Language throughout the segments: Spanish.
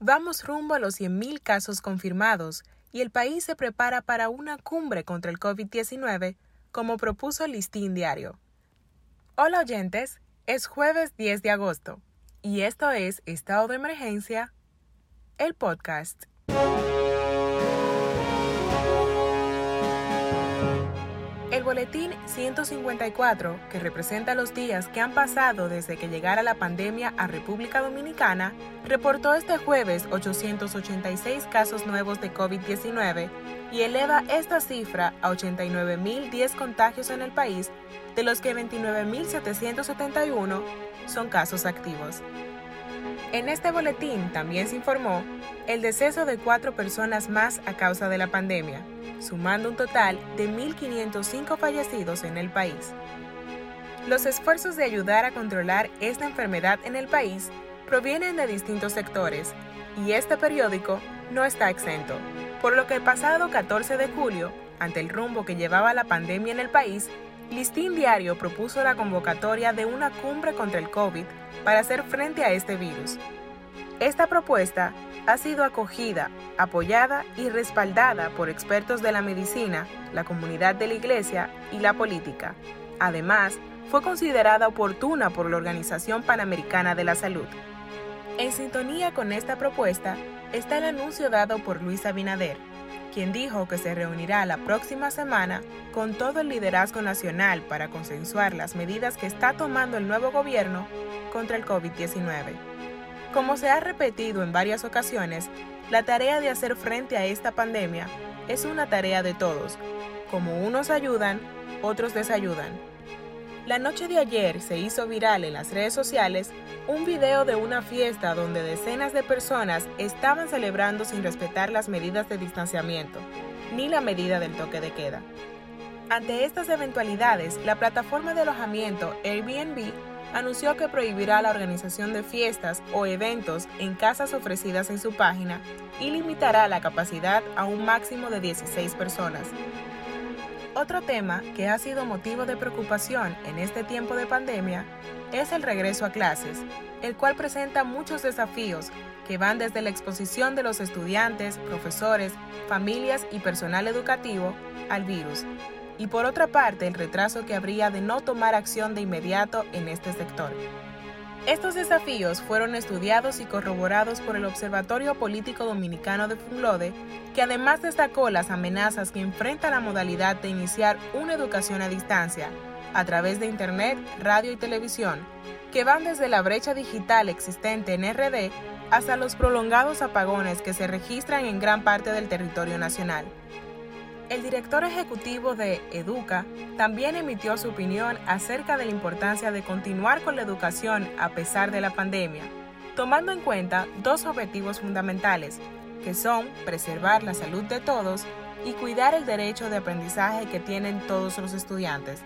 Vamos rumbo a los 100.000 casos confirmados y el país se prepara para una cumbre contra el COVID-19, como propuso el Listín Diario. Hola oyentes, es jueves 10 de agosto y esto es Estado de Emergencia, el podcast. Boletín 154, que representa los días que han pasado desde que llegara la pandemia a República Dominicana, reportó este jueves 886 casos nuevos de COVID-19 y eleva esta cifra a 89.010 contagios en el país, de los que 29.771 son casos activos. En este boletín también se informó el deceso de cuatro personas más a causa de la pandemia, sumando un total de 1.505 fallecidos en el país. Los esfuerzos de ayudar a controlar esta enfermedad en el país provienen de distintos sectores y este periódico no está exento, por lo que el pasado 14 de julio, ante el rumbo que llevaba la pandemia en el país, Listín Diario propuso la convocatoria de una cumbre contra el COVID para hacer frente a este virus. Esta propuesta ha sido acogida, apoyada y respaldada por expertos de la medicina, la comunidad de la Iglesia y la política. Además, fue considerada oportuna por la Organización Panamericana de la Salud. En sintonía con esta propuesta está el anuncio dado por Luis Abinader, quien dijo que se reunirá la próxima semana con todo el liderazgo nacional para consensuar las medidas que está tomando el nuevo gobierno contra el COVID-19. Como se ha repetido en varias ocasiones, la tarea de hacer frente a esta pandemia es una tarea de todos. Como unos ayudan, otros desayudan. La noche de ayer se hizo viral en las redes sociales un video de una fiesta donde decenas de personas estaban celebrando sin respetar las medidas de distanciamiento, ni la medida del toque de queda. Ante estas eventualidades, la plataforma de alojamiento Airbnb anunció que prohibirá la organización de fiestas o eventos en casas ofrecidas en su página y limitará la capacidad a un máximo de 16 personas. Otro tema que ha sido motivo de preocupación en este tiempo de pandemia es el regreso a clases, el cual presenta muchos desafíos que van desde la exposición de los estudiantes, profesores, familias y personal educativo al virus, y por otra parte el retraso que habría de no tomar acción de inmediato en este sector. Estos desafíos fueron estudiados y corroborados por el Observatorio Político Dominicano de Funlode, que además destacó las amenazas que enfrenta la modalidad de iniciar una educación a distancia, a través de Internet, radio y televisión, que van desde la brecha digital existente en RD hasta los prolongados apagones que se registran en gran parte del territorio nacional. El director ejecutivo de Educa también emitió su opinión acerca de la importancia de continuar con la educación a pesar de la pandemia, tomando en cuenta dos objetivos fundamentales, que son preservar la salud de todos y cuidar el derecho de aprendizaje que tienen todos los estudiantes.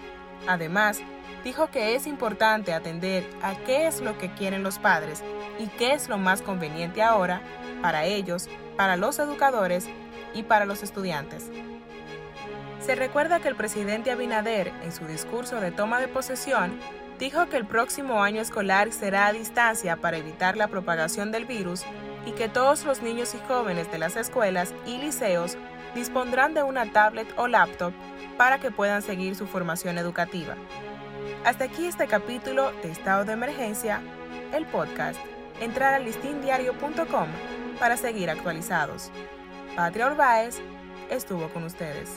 Además, dijo que es importante atender a qué es lo que quieren los padres y qué es lo más conveniente ahora para ellos, para los educadores y para los estudiantes. Se recuerda que el presidente Abinader, en su discurso de toma de posesión, dijo que el próximo año escolar será a distancia para evitar la propagación del virus y que todos los niños y jóvenes de las escuelas y liceos dispondrán de una tablet o laptop para que puedan seguir su formación educativa. Hasta aquí este capítulo de Estado de Emergencia, el podcast. Entrar a listindiario.com para seguir actualizados. Patria Orbaez estuvo con ustedes.